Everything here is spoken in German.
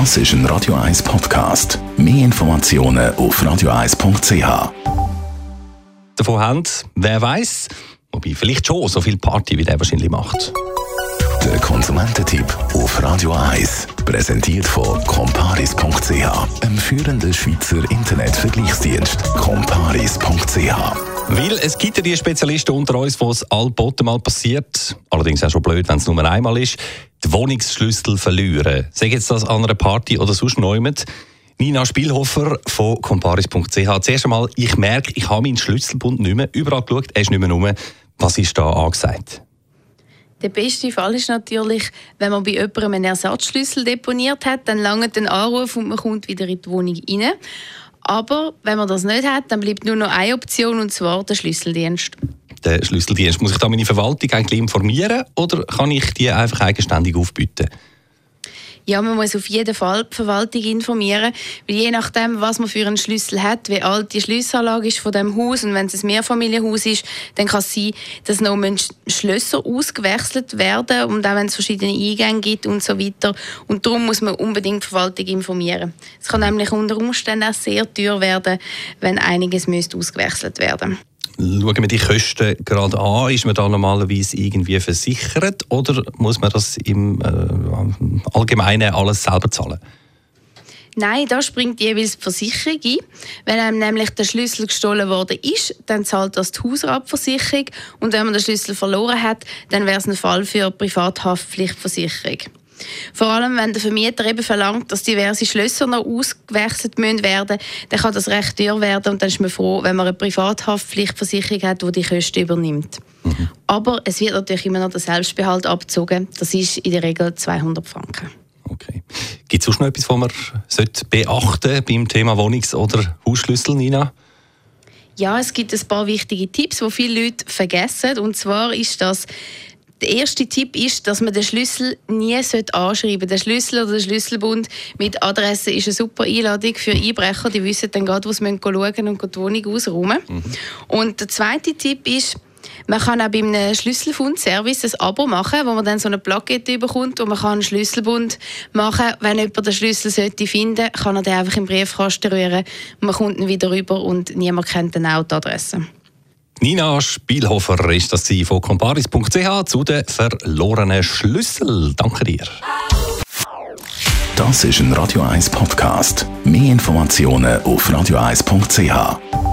Das ist ein Radio 1 Podcast. Mehr Informationen auf radio1.ch. Davon haben, wer weiß, wobei vielleicht schon so viel Party, wie der wahrscheinlich macht. Der Konsumententipp auf Radio 1. Präsentiert von comparis.ch, einem führenden Schweizer Internetvergleichsdienst. comparis.ch weil es gibt ja die Spezialisten unter uns, wo es allboten mal passiert, allerdings auch schon blöd, wenn es nur einmal ist, die Wohnungsschlüssel verlieren. Sag jetzt das an einer Party oder sonst jemand. Nina Spielhofer von comparis.ch. Zuerst einmal, ich merke, ich habe meinen Schlüsselbund nicht mehr. Überall geschaut, er ist nicht mehr rum. Was ist da angesagt? Der beste Fall ist natürlich, wenn man bei jemandem einen Ersatzschlüssel deponiert hat, dann langt ein Anruf und man kommt wieder in die Wohnung rein. Aber wenn man das nicht hat, dann bleibt nur noch eine Option, und zwar der Schlüsseldienst. Der Schlüsseldienst. Muss ich da meine Verwaltung eigentlich informieren oder kann ich die einfach eigenständig aufbieten? Ja, man muss auf jeden Fall die Verwaltung informieren, weil je nachdem, was man für einen Schlüssel hat, wie alt die Schlüsselanlage ist von dem Haus und wenn es ein Mehrfamilienhaus ist, dann kann es sein, dass noch Schlösser ausgewechselt werden und auch wenn es verschiedene Eingänge gibt und so weiter. Und darum muss man unbedingt die Verwaltung informieren. Es kann nämlich unter Umständen auch sehr teuer werden, wenn einiges müsste ausgewechselt werden müsste schauen wir die Kosten gerade an? Ist man da normalerweise irgendwie versichert oder muss man das im äh, Allgemeinen alles selber zahlen? Nein, da springt jeweils die Versicherung ein. Wenn einem nämlich der Schlüssel gestohlen worden ist, dann zahlt das die Hausratversicherung. Und wenn man den Schlüssel verloren hat, dann wäre es ein Fall für die Privathaftpflichtversicherung. Vor allem, wenn der Vermieter eben verlangt, dass diverse Schlösser noch ausgewechselt müssen werden dann kann das recht teuer werden und dann ist man froh, wenn man eine Privathaftpflichtversicherung hat, die die Kosten übernimmt. Mhm. Aber es wird natürlich immer noch der Selbstbehalt abgezogen. Das ist in der Regel 200 Franken. Okay. Gibt es sonst noch etwas, was man beachten beim Thema Wohnungs- oder Hausschlüssel, Nina? Ja, es gibt ein paar wichtige Tipps, die viele Leute vergessen. Und zwar ist das der erste Tipp ist, dass man den Schlüssel nie anschreiben sollte. Der Schlüssel oder der Schlüsselbund mit Adresse ist eine super Einladung für Einbrecher. Die wissen dann gerade, wo sie schauen müssen und die Wohnung ausräumen. Mhm. Und der zweite Tipp ist, man kann auch bei einem Schlüsselfund-Service ein Abo machen, wo man dann so eine Plakette bekommt und man kann einen Schlüsselbund machen. Wenn jemand den Schlüssel sollte finden kann er den einfach im Briefkasten rühren. Man kommt ihn wieder rüber und niemand kennt dann auch die Adresse. Nina Spielhofer ist das von comparis.ch zu den verlorenen Schlüssel. Danke dir. Das ist ein Radio 1 Podcast. Mehr Informationen auf radio1.ch.